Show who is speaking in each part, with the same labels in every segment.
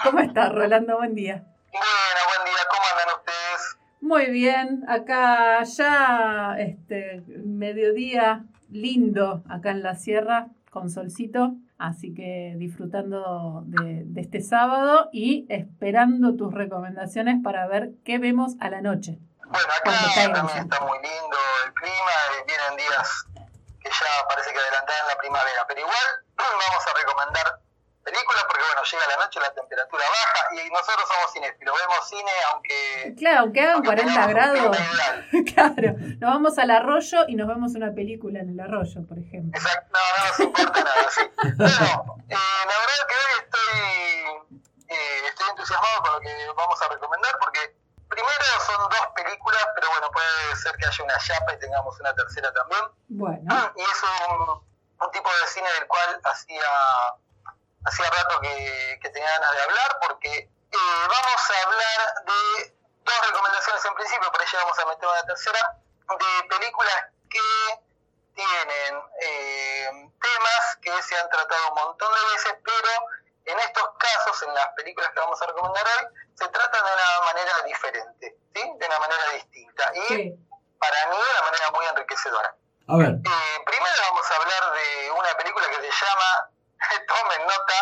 Speaker 1: ¿Cómo estás, Rolando? Buen día.
Speaker 2: Bueno, buen día. ¿Cómo andan ustedes?
Speaker 1: Muy bien. Acá ya este mediodía lindo acá en la sierra con solcito. Así que disfrutando de, este sábado y esperando tus recomendaciones para ver qué vemos a la noche.
Speaker 2: Bueno, acá también está muy lindo el clima, vienen días que ya parece que adelantarán la primavera, pero igual vamos a recomendar películas porque bueno, llega la noche, la temperatura baja y nosotros somos cinéfilos, vemos cine aunque...
Speaker 1: Claro, aunque hagan 40 grados. claro, nos vamos al arroyo y nos vemos una película en el arroyo, por ejemplo.
Speaker 2: Exacto, no, no nos importa nada, sí. Bueno, eh, la verdad que hoy estoy, eh, estoy entusiasmado con lo que vamos a recomendar porque primero son dos películas, pero bueno, puede ser que haya una chapa y tengamos una tercera también.
Speaker 1: Bueno.
Speaker 2: Y es un, un tipo de cine del cual hacía hacía rato que, tenía ganas de hablar porque eh, vamos a hablar de dos recomendaciones en principio, por ahí vamos a meter una tercera, de películas que tienen eh, temas que se han tratado un montón de veces, pero en estos casos, en las películas que vamos a recomendar hoy, se tratan de una manera diferente, ¿sí? de una manera distinta. Y para mí de una manera muy enriquecedora.
Speaker 3: A ver.
Speaker 2: Eh, primero vamos a hablar de una película que se llama tomen nota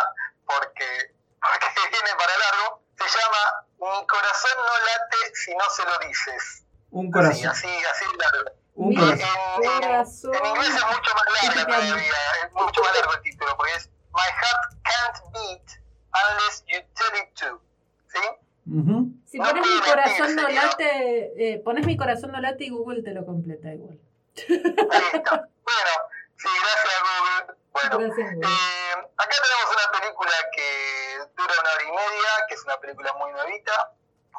Speaker 2: porque, porque viene para largo, se llama Mi corazón no late si no se lo dices.
Speaker 3: Un corazón.
Speaker 2: Así, así, así largo.
Speaker 3: Un
Speaker 2: corazón. En, en, inglés es mucho más largo todavía, es mucho más largo el título, porque es My heart can't beat unless you tell it to. ¿Sí?
Speaker 1: Si pones mi corazón no late, eh, pones mi corazón no late y Google te lo completa igual.
Speaker 2: Listo. Bueno, sí, gracias Google. Bueno, eh, acá tenemos una película que dura una hora y media, que es una película muy nuevita,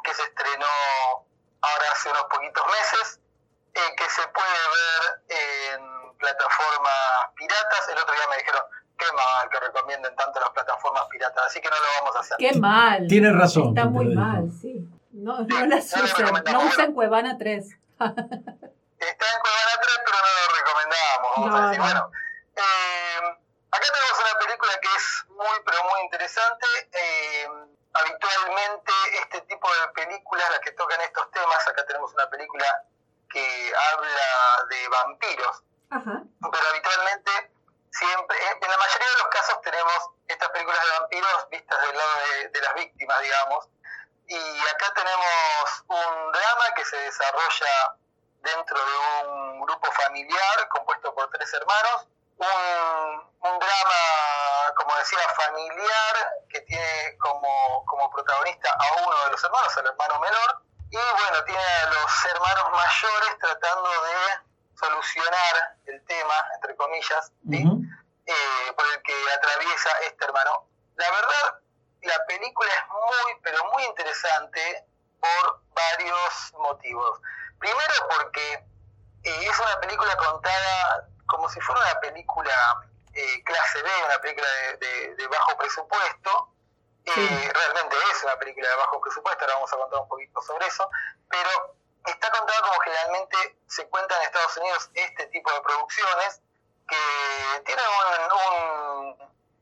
Speaker 2: que se estrenó ahora hace unos poquitos meses, eh, que se puede ver en plataformas piratas. El otro día me dijeron, qué mal que recomienden tanto las plataformas piratas, así que no lo vamos a hacer.
Speaker 1: Qué mal.
Speaker 3: Tienes razón.
Speaker 1: Está muy mal, sí. No, no las usen, no usen Cuevana 3.
Speaker 2: Está en Cuevana 3, pero no lo recomendamos. Vamos a decir, bueno eh, acá tenemos una película que es muy, pero muy interesante. Eh, habitualmente este tipo de películas, las que tocan estos temas, acá tenemos una película que habla de vampiros, pero habitualmente siempre, en la mayoría de los casos tenemos estas películas de vampiros vistas del lado de las víctimas, digamos, y acá tenemos un drama que se desarrolla dentro de un grupo familiar compuesto por tres hermanos, un, drama, como decía, familiar que tiene como, como protagonista a uno de los hermanos, al hermano menor, y bueno, tiene a los hermanos mayores tratando de solucionar el tema, entre comillas, eh, por el que atraviesa este hermano. La verdad, la película es muy, pero muy interesante por varios motivos. Primero porque eh, es una película contada como si fuera una película eh, clase B, una película de, bajo presupuesto. Eh, realmente es una película de bajo presupuesto, ahora vamos a contar un poquito sobre eso, pero está contada como generalmente se cuenta en Estados Unidos este tipo de producciones que tienen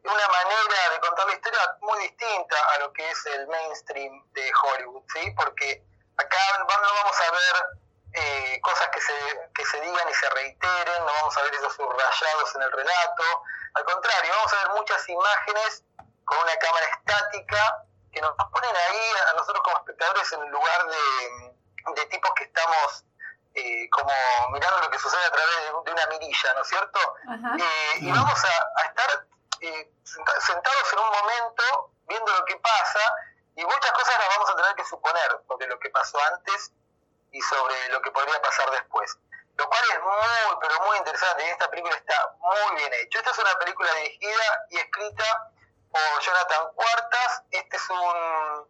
Speaker 2: una manera de contar la historia muy distinta a lo que es el mainstream de Hollywood, ¿sí? porque acá no vamos a ver eh, cosas que se, que se digan y se reiteren, no vamos a ver esos subrayados en el relato, al contrario, vamos a ver muchas imágenes con una cámara estática que nos ponen ahí a nosotros como espectadores en lugar de, de tipos que estamos eh, como mirando lo que sucede a través de, una mirilla, ¿no es cierto? Eh, y vamos a, a estar sentados en un momento viendo lo que pasa y muchas cosas las vamos a tener que suponer sobre lo que pasó antes y sobre lo que podría pasar después. Lo cual es muy, pero muy interesante. Y esta película está muy bien hecha. Esta es una película dirigida y escrita por Jonathan Cuartas. Este es un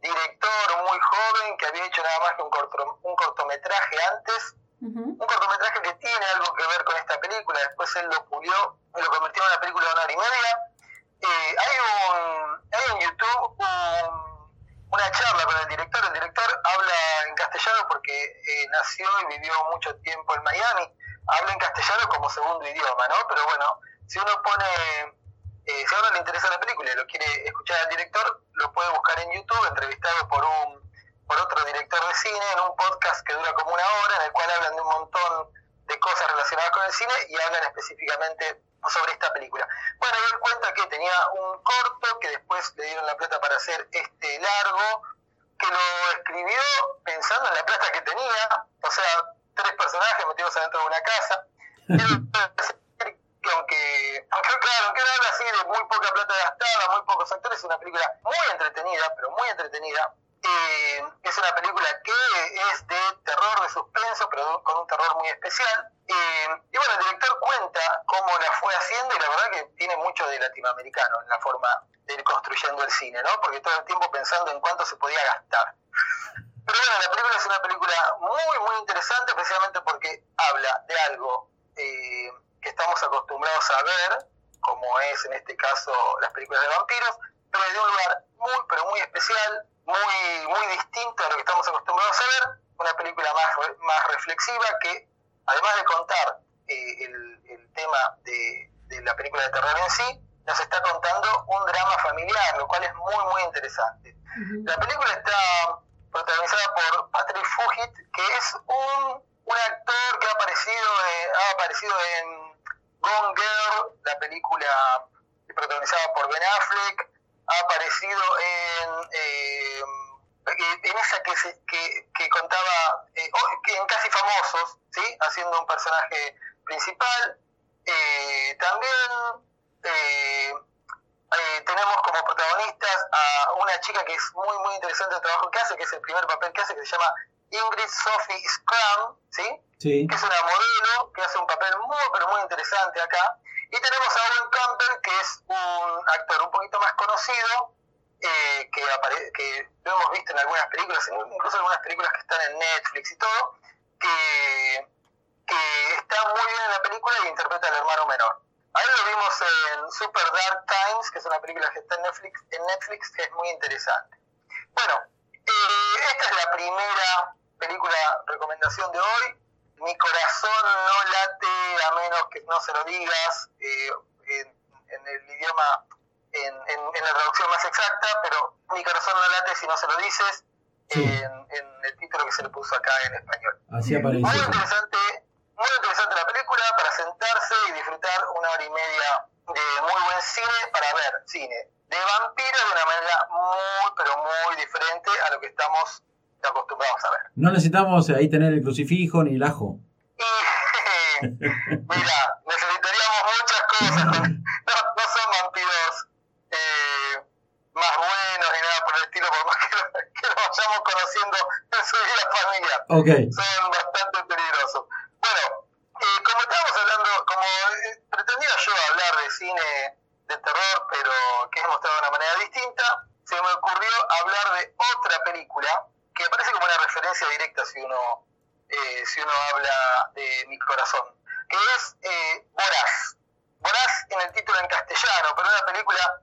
Speaker 2: director muy joven que había hecho nada más que un, un cortometraje antes. Un cortometraje que tiene algo que ver con esta película. Después él lo pulió y lo convirtió en una película de una hora y media. Eh, hay, un, hay en YouTube un y vivió mucho tiempo en Miami, habla en castellano como segundo idioma, ¿no? Pero bueno, si uno pone, eh, si a uno le interesa la película y lo quiere escuchar al director, lo puede buscar en YouTube, entrevistado por un por otro director de cine, en un podcast que dura como una hora, en el cual hablan de un montón de cosas relacionadas con el cine y hablan específicamente sobre esta película. Bueno, doy cuenta que tenía un corto, que después le dieron la plata para hacer este largo, que lo escribió pensando en la plata que tenía, o sea, tres personajes metidos adentro de una casa. que aunque, aunque claro, aunque habla así de muy poca plata gastada, muy pocos actores, es una película muy entretenida, pero muy entretenida. Es una película que es de terror, de suspenso, pero con un terror muy especial. Eh, y bueno, el director cuenta cómo la fue haciendo y la verdad que tiene mucho de latinoamericano en la forma de ir construyendo el cine, ¿no? Porque todo el tiempo pensando en cuánto se podía gastar. Pero bueno, la película es una película muy, muy interesante, especialmente porque habla de algo eh, que estamos acostumbrados a ver, como es en este caso las películas de vampiros, pero de un lugar muy, pero muy especial, muy, muy distinto a lo que estamos acostumbrados a ver, una película más, más reflexiva que, además de contar eh, el, el, tema de, de la película de terror en sí, nos está contando un drama familiar, lo cual es muy, muy interesante. La película está protagonizada por Patrick Fugit, que es un, un actor que ha aparecido, eh, ha aparecido en Gone Girl, la película protagonizada por Ben Affleck, ha aparecido en, eh, en esa que, que, que contaba, eh, en Casi Famosos, ¿sí? haciendo un personaje principal. Eh, también tenemos como protagonistas a una chica que es muy, muy interesante el trabajo que hace, que es el primer papel que hace, que se llama Ingrid Sophie Scrum, ¿sí?
Speaker 3: Sí.
Speaker 2: que es una modelo que hace un papel muy, pero muy interesante acá. Y tenemos a Owen Campbell, que es un actor un poquito más conocido, eh, que, que lo hemos visto en algunas películas, incluso algunas películas que están en Netflix y todo, que, que está muy bien en la película y interpreta al hermano menor. Ahí lo vimos en Super Dark Times, que es una película que está en Netflix, en Netflix que es muy interesante. Bueno, eh, esta es la primera película recomendación de hoy mi corazón no late a menos que no se lo digas eh, en, el idioma, en, en, la traducción más exacta, pero mi corazón no late si no se lo dices en, el título que se le puso acá en español.
Speaker 3: Así aparece.
Speaker 2: Muy interesante, muy interesante la película para sentarse y disfrutar una hora y media de muy buen cine para ver cine de vampiros de una manera muy, pero muy diferente a lo que estamos acostumbrados a ver.
Speaker 3: No necesitamos ahí tener el crucifijo ni el ajo.
Speaker 2: mira, necesitaríamos muchas cosas. No, no son vampiros eh, más buenos ni nada por el estilo, por más que lo, que vayamos conociendo en su vida familiar.
Speaker 3: Okay.
Speaker 2: Son bastante peligrosos. Bueno, eh, como estábamos hablando, como eh, pretendía yo hablar de cine de terror, pero que es mostrado de una manera distinta, se me ocurrió hablar de otra película que aparece directa si uno, eh, si uno habla de mi corazón, que es eh, Voraz. Voraz en el título en castellano, pero una película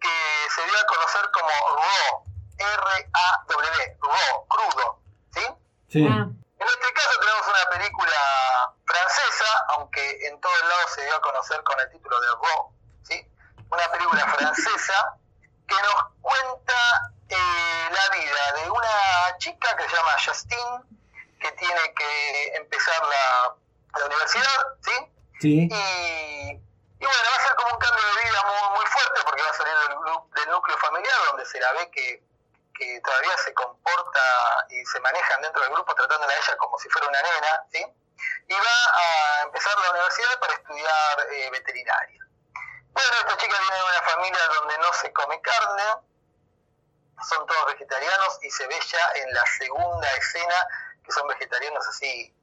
Speaker 2: que se dio a conocer como Raw, R-A-W, Raw, crudo, ¿sí?
Speaker 3: Sí.
Speaker 1: Ah,
Speaker 2: En este caso tenemos una película francesa, aunque en todos lados se dio a conocer con el título de Raw, ¿sí? Una película francesa que nos cuenta la vida de una chica que se llama Justine, que tiene que empezar la, la universidad, ¿sí?
Speaker 3: Sí.
Speaker 2: Y, y bueno, va a ser como un cambio de vida muy, muy fuerte porque va a salir del, del núcleo familiar donde se la ve que, que todavía se comporta y se manejan dentro del grupo tratándola a ella como si fuera una nena, ¿sí? Y va a empezar la universidad para estudiar eh, veterinaria. Bueno, esta chica viene de una familia donde no se come carne, son todos vegetarianos y se ve ya en la segunda escena que son vegetarianos así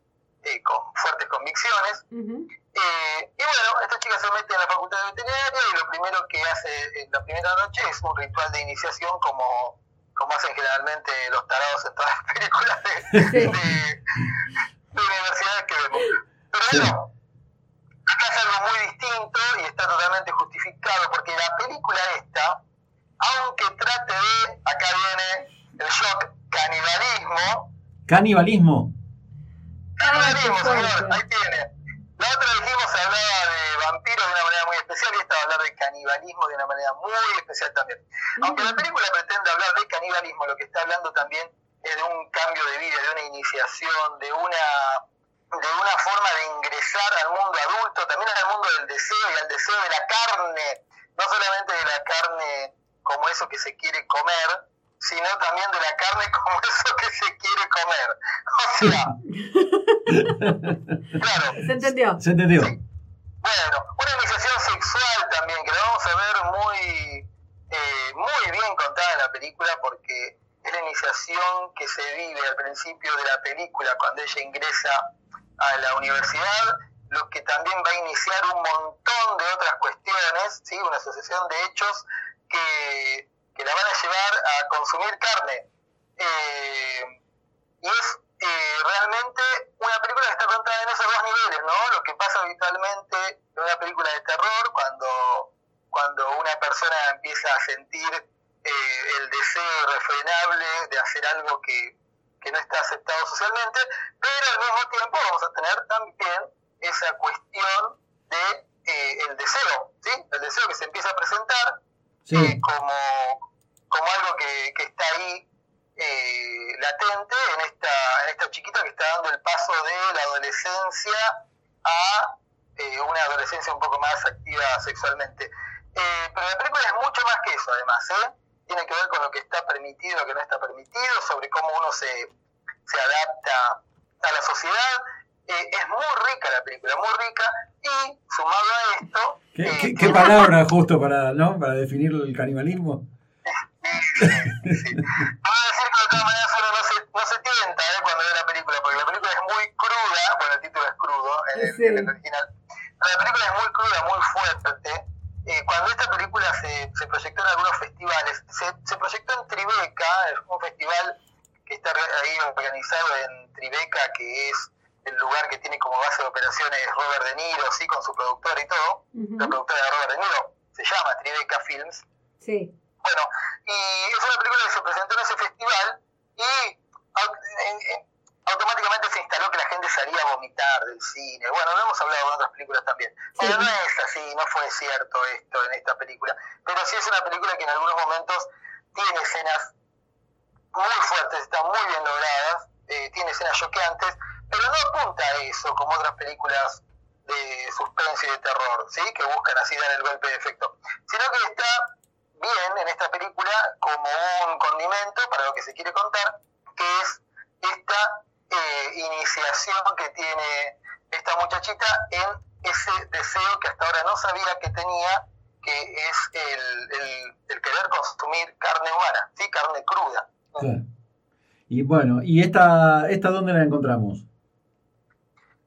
Speaker 2: eh, con fuertes convicciones. Eh, y bueno, esta chica se mete en la facultad de veterinaria y lo primero que hace en la primera noche es un ritual de iniciación como, como hacen generalmente los tarados en todas las películas de,
Speaker 1: Sí.
Speaker 2: de, de universidades que vemos. Pero
Speaker 3: Sí.
Speaker 2: bueno, acá es algo muy distinto y está totalmente justificado porque la película esta, aunque trate de, acá viene el shock, canibalismo,
Speaker 3: Canibalismo.
Speaker 2: Canibalismo, señor, ahí tiene. La otra dijimos hablaba de vampiros de una manera muy especial y esta va a hablar de canibalismo de una manera muy especial también. Aunque la película pretende hablar de canibalismo, lo que está hablando también es de un cambio de vida, de una iniciación, de una, de una forma de ingresar al mundo adulto, también al mundo del deseo y al deseo de la carne, no solamente de la carne como eso que se quiere comer, sino también de la carne como eso que se quiere comer. O sea, claro.
Speaker 1: ¿Se entendió?
Speaker 3: ¿Se entendió?
Speaker 2: Bueno, una iniciación sexual también, que la vamos a ver muy, eh, muy bien contada en la película porque es la iniciación que se vive al principio de la película cuando ella ingresa a la universidad, lo que también va a iniciar un montón de otras cuestiones, ¿sí? una sucesión de hechos que, la van a llevar a consumir carne. Eh, y es eh, realmente una película que está contada en esos dos niveles, ¿no? Lo que pasa habitualmente en una película de terror cuando, cuando una persona empieza a sentir eh, el deseo irrefrenable de hacer algo que, que no está aceptado socialmente, pero al mismo tiempo vamos a tener también esa cuestión de eh, el deseo, ¿sí? El deseo que se empieza a presentar
Speaker 3: Sí.
Speaker 2: como, como algo que, que está ahí eh, latente en esta, en esta chiquita que está dando el paso de la adolescencia a eh, una adolescencia un poco más activa sexualmente. Eh, pero la película es mucho más que eso, además, ¿eh? Tiene que ver con lo que está permitido lo que no está permitido, sobre cómo uno se, se adapta a la sociedad. Eh, es muy rica la película, muy rica, y sumado a esto...
Speaker 3: ¿Qué,
Speaker 2: eh,
Speaker 3: qué- qué palabra justo para, ¿no? para definir el canibalismo?
Speaker 2: Sí, sí. Puedo decir que de todas maneras uno no se, no se tienta ¿eh? cuando ve la película, porque la película es muy cruda, bueno, el título es crudo en el,
Speaker 1: Sí.
Speaker 2: en el original, pero la película es muy cruda, muy fuerte. Eh, cuando esta película se, se proyectó en algunos festivales, se, se proyectó en Tribeca, es un festival que está re- ahí organizado en Tribeca, que es el lugar que tiene como base de operaciones Robert De Niro, sí, con su productora y todo.
Speaker 1: Ujú.
Speaker 2: La productora de Robert De Niro se llama Tribeca Films.
Speaker 1: Sí.
Speaker 2: Bueno, y es una película que se presentó en ese festival y au- en- en- automáticamente se instaló que la gente salía a vomitar del cine. Bueno, lo hemos hablado en otras películas también. Pero no es así, no fue cierto esto en esta película. Pero sí es una película que en algunos momentos tiene escenas muy fuertes, están muy bien logradas, eh, tiene escenas choqueantes, pero no apunta a eso como otras películas de suspense y de terror, ¿sí? que buscan así dar el golpe de efecto, sino que está bien en esta película como un condimento para lo que se quiere contar, que es esta eh, iniciación que tiene esta muchachita en ese deseo que hasta ahora no sabía que tenía, que es el, querer consumir carne humana, ¿sí? carne cruda.
Speaker 3: Y bueno, ¿y esta, esta dónde la encontramos?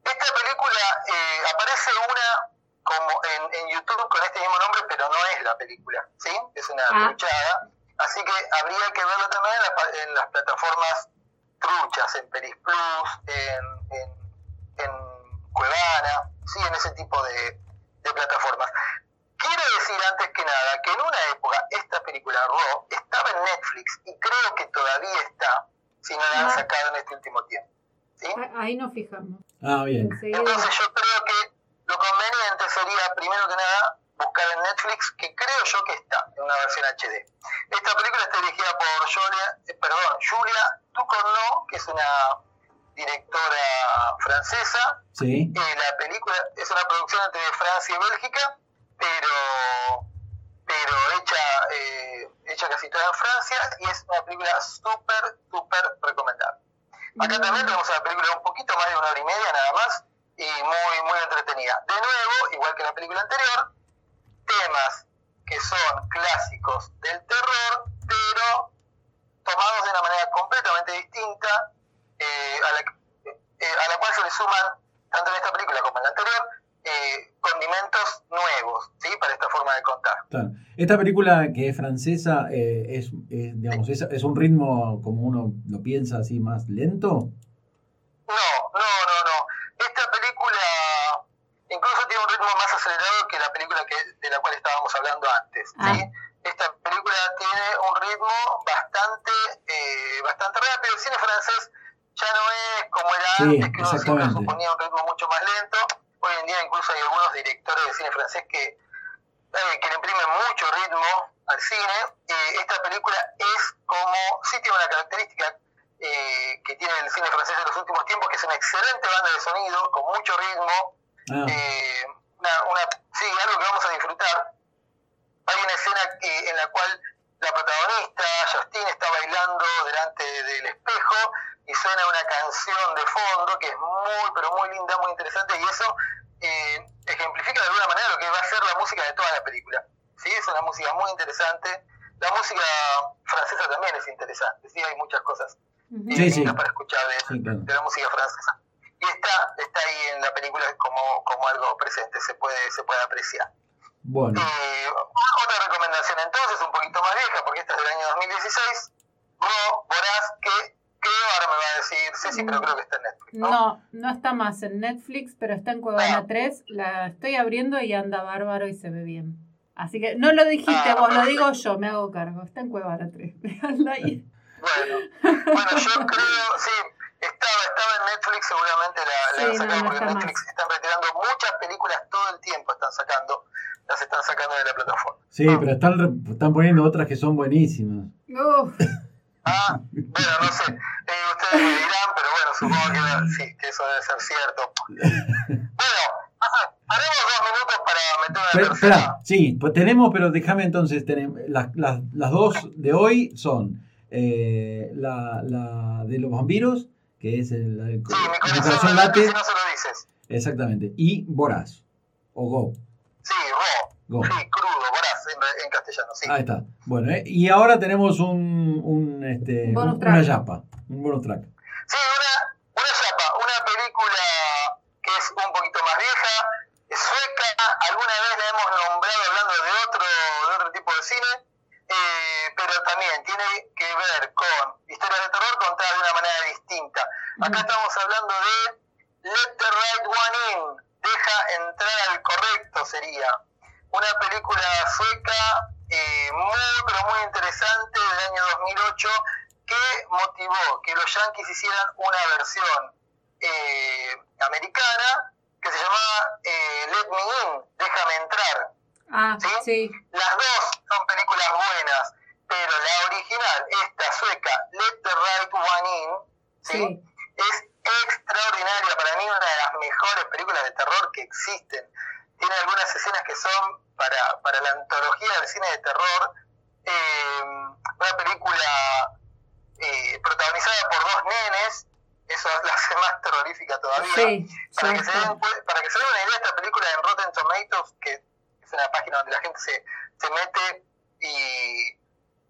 Speaker 2: Esta película eh, aparece una como en, en YouTube con este mismo nombre, pero no es la película, ¿sí? Es una
Speaker 1: Ah.
Speaker 2: truchada. Así que habría que verlo también en, la pa- en las plataformas truchas, en Peris Plus, en, en, en Cuevana, sí, en ese tipo de, de plataformas. Quiero decir antes que nada que en una época esta película Raw estaba en Netflix y creo que todavía está, si no la han sacado en este último tiempo.
Speaker 1: Ah, Ahí nos fijamos.
Speaker 3: Ah, bien.
Speaker 1: Enseguida.
Speaker 2: Entonces yo creo que lo conveniente sería, primero que nada, buscar en Netflix, que creo yo que está en una versión HD. Esta película está dirigida por Julia, eh, perdón, Julia Ducournau, que es una directora francesa.
Speaker 3: Sí.
Speaker 2: Eh, la película es una producción entre Francia y Bélgica, pero pero hecha eh, hecha casi toda en Francia y es una película súper, súper recomendable. Acá también tenemos una película un poquito más de una hora y media nada más y muy, muy entretenida. De nuevo, igual que la película anterior, temas que son clásicos del terror, pero tomados de una manera completamente distinta, eh, a, la, eh, a la cual se le suman, tanto en esta película como en la anterior, eh, condimentos nuevos, ¿sí? Para esta forma de contar.
Speaker 3: Claro. Esta película que es francesa eh, es, es, digamos, es, es un ritmo como uno lo piensa así más lento.
Speaker 2: No, no, no, no. Esta película incluso tiene un ritmo más acelerado que la película que, de la cual estábamos hablando antes. ¿sí?
Speaker 1: Ah.
Speaker 2: Esta película tiene un ritmo bastante, eh, bastante rápido. El cine francés ya no es como era
Speaker 3: Sí,
Speaker 2: antes, que uno siempre suponía un ritmo mucho más lento. Hoy en día incluso hay algunos directores de cine francés que, eh, que le imprimen mucho ritmo al cine. Eh, esta película es como, sí tiene una característica eh, que tiene el cine francés de los una excelente banda de sonido, con mucho ritmo, ah. eh, una, sí, algo que vamos a disfrutar. Hay una escena que, en la cual la protagonista, Justine, está bailando delante del espejo y suena una canción de fondo que es muy, pero muy linda, muy interesante y eso eh, ejemplifica de alguna manera lo que va a ser la música de toda la película. ¿Sí? Es una música muy interesante. La música francesa también es interesante, ¿sí? hay muchas cosas para escuchar de, la música francesa. Y está, está ahí en la película como, como algo presente, se puede, se puede apreciar.
Speaker 3: Bueno.
Speaker 2: Eh, otra recomendación entonces, un poquito más vieja, porque esta es del año 2016, Ro, Boraz, que creo, ahora me va a decir Ceci, pero creo que está en Netflix.
Speaker 1: ¿no? no, está más en Netflix, pero está en Cuevana 3. Ah. La estoy abriendo y anda bárbaro y se ve bien. Así que no lo dijiste ah, vos, lo digo yo, me hago cargo. Está en Cuevana 3.
Speaker 2: ahí. Bueno, bueno, yo creo, sí, estaba, estaba en Netflix, seguramente la, la han sacado, porque Netflix están retirando muchas películas todo el tiempo, están sacando, las están sacando de la plataforma.
Speaker 3: Sí, pero están, están poniendo otras que son buenísimas.
Speaker 2: Ah, bueno, no sé, eh, ustedes me dirán, pero bueno, supongo que, sí, que eso debe ser cierto. Bueno, haremos dos minutos para meter una pero, Espera,
Speaker 3: sí, pues tenemos, pero déjame entonces, tenemos, las, las, las dos de hoy son eh, la, la de los vampiros, que es el,
Speaker 2: el, sí, mi corazón, late. Si no se lo dices.
Speaker 3: Exactamente, y Voraz, o Go.
Speaker 2: Sí, Go. Go. Sí, crudo, Voraz en, en, castellano, sí.
Speaker 3: Ahí está. Bueno, eh, y ahora tenemos un, un, este, un, una yapa, un bonus track.
Speaker 2: Sí, una, una yapa, una película que es un poquito más vieja, es sueca, alguna vez la hemos nombrado hablando de otro, de otro tipo de cine, eh, pero también tiene que ver con historias de terror contadas de una manera distinta. Acá estamos hablando de Let the Right One In, deja entrar al correcto sería. Una película sueca eh, muy, pero muy interesante del año 2008 que motivó que los Yankees hicieran una versión eh, americana que se llamaba eh, Let Me In, Déjame Entrar.
Speaker 1: Ah, ¿sí?
Speaker 2: Las dos son películas buenas, pero la original, esta sueca, Let the Right One In, ¿sí? es extraordinaria, para mí una de las mejores películas de terror que existen. Tiene algunas escenas que son para, para la antología del cine de terror, eh, una película eh, protagonizada por dos nenes, eso la hace más terrorífica todavía. para, que se den, para que se den una idea, esta película en Rotten Tomatoes, que es una página donde la gente se, se mete y,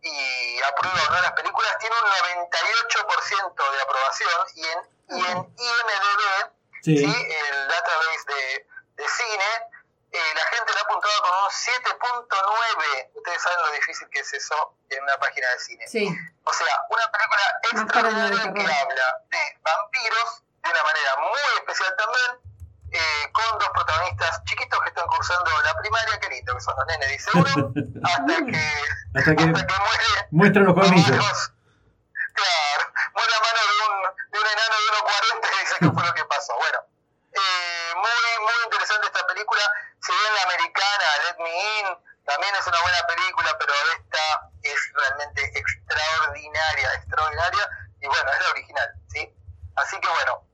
Speaker 2: y aprueba o no las películas, tiene un 98% de aprobación y en, y en IMDB, sí. el database de, de cine, eh, la gente lo ha apuntado con un 7.9. Ustedes saben lo difícil que es eso en una página de cine.
Speaker 1: Sí.
Speaker 2: O sea, una película extraordinaria que habla de vampiros de una manera muy especial también, eh, con dos protagonistas chiquitos que están cursando la primaria, qué lindo que son los nenes, dice uno, hasta que,
Speaker 3: hasta que, hasta que muere, los colmillos.
Speaker 2: Claro, muere la mano de un, de un enano de 1,40 y dice que fue lo que pasó. Bueno, eh, muy, muy interesante esta película. Si bien la americana, Let Me In, también es una buena película, pero esta es realmente extraordinaria, extraordinaria. Y bueno, es la original, ¿sí? Así que bueno,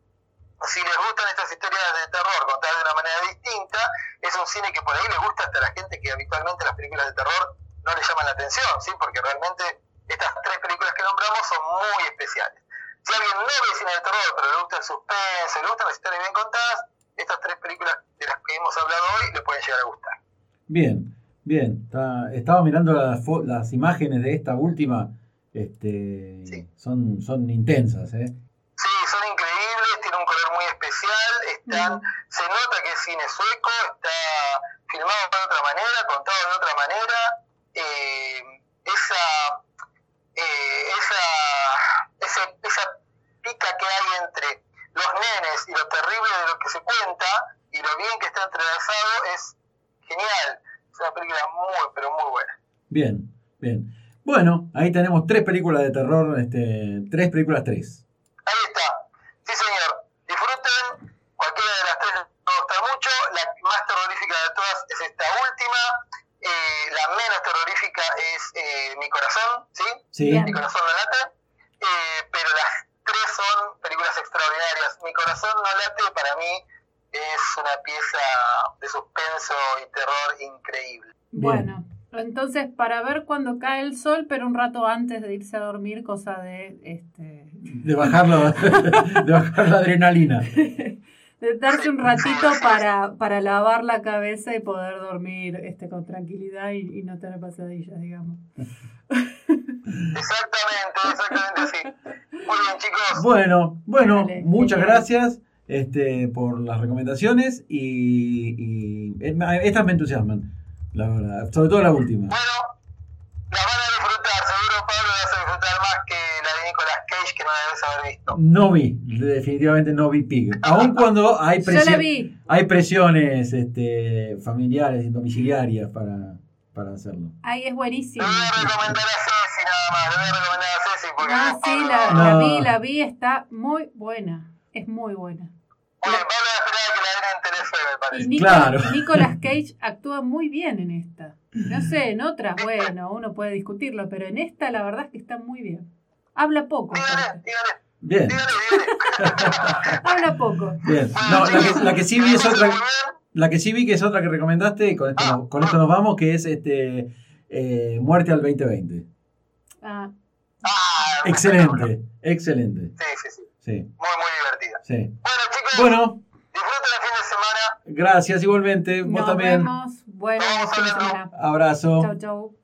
Speaker 2: si les gustan estas historias de terror contadas de una manera distinta, es un cine que por ahí le gusta hasta a la gente que habitualmente las películas de terror no le llaman la atención, ¿sí? Porque realmente estas tres películas que nombramos son muy especiales. Si alguien no ve cine de terror, pero le gusta el suspense, le gustan las historias bien contadas, estas tres películas de las que hemos hablado hoy le pueden llegar a gustar.
Speaker 3: Bien, bien. estaba mirando las, las imágenes de esta última. Este, son, son intensas, ¿eh?
Speaker 2: Sí, son increíbles, tiene un color muy especial, están, se nota que es cine sueco, está filmado de otra manera, contado de otra manera. Eh, esa eh, esa, esa, pica que hay entre los nenes y lo terrible de lo que se cuenta y lo bien que está entrelazado es genial. Es una película muy, pero muy buena.
Speaker 3: Bien, bien. Bueno, ahí tenemos tres películas de terror, este, tres películas tres.
Speaker 2: Ahí está. Sí, señor. Disfruten. Cualquiera de las tres les va a gustar mucho. La más terrorífica de todas es esta última. Eh, la menos terrorífica es eh, Mi Corazón, ¿sí? Mi Corazón late, eh, pero las tres son películas extraordinarias. Mi Corazón corazón no late para mí es una pieza de suspenso y terror increíble.
Speaker 1: Bueno, entonces para ver cuando cae el sol, pero un rato antes de irse a dormir, cosa de este
Speaker 3: de bajarlo, de bajar la adrenalina.
Speaker 1: De darse un ratito para, para lavar la cabeza y poder dormir este con tranquilidad y, no tener pasadillas, digamos.
Speaker 2: Exactamente, exactamente así. Muy bien, chicos.
Speaker 3: Bueno, bueno, muchas gracias este, por las recomendaciones y, y, estas me entusiasman, la verdad, sobre todo la última.
Speaker 2: Bueno, las van a disfrutar, seguro Pablo vas a disfrutar más que la de Nicolas Cage que no debes haber visto.
Speaker 3: No vi, definitivamente no vi Pig. Aun cuando hay, hay presiones este, familiares y domiciliarias para, para hacerlo.
Speaker 1: Ahí es buenísimo.
Speaker 2: Le voy a recomendar a Ceci nada más, le voy a recomendar a Ceci porque...
Speaker 1: Ah, sí, la, la vi, la vi, está muy buena, es muy buena.
Speaker 2: Oye, Pablo me parece.
Speaker 1: Y Nicolas, claro. Nicolas Cage actúa muy bien en esta. No sé, en otras, bueno, uno puede discutirlo, pero en esta la verdad es que está muy bien. Habla poco.
Speaker 2: Dígale, dígale.
Speaker 3: Bien.
Speaker 1: Habla poco.
Speaker 3: Bien. No, la que, la que sí vi es otra. La que sí vi que es otra que recomendaste, y con esto, nos, con esto nos vamos, que es este eh, Muerte al 2020.
Speaker 1: Ah.
Speaker 2: Ah,
Speaker 3: excelente, excelente.
Speaker 2: Sí, sí, sí.
Speaker 3: Sí.
Speaker 2: Muy, muy divertida.
Speaker 3: Sí.
Speaker 2: Bueno, chicos.
Speaker 3: Bueno.
Speaker 2: Disfruten el fin de semana.
Speaker 3: Gracias, igualmente. Vos
Speaker 1: Nos
Speaker 3: también.
Speaker 1: vemos. Semana.
Speaker 3: Abrazo.
Speaker 1: Chau, chau.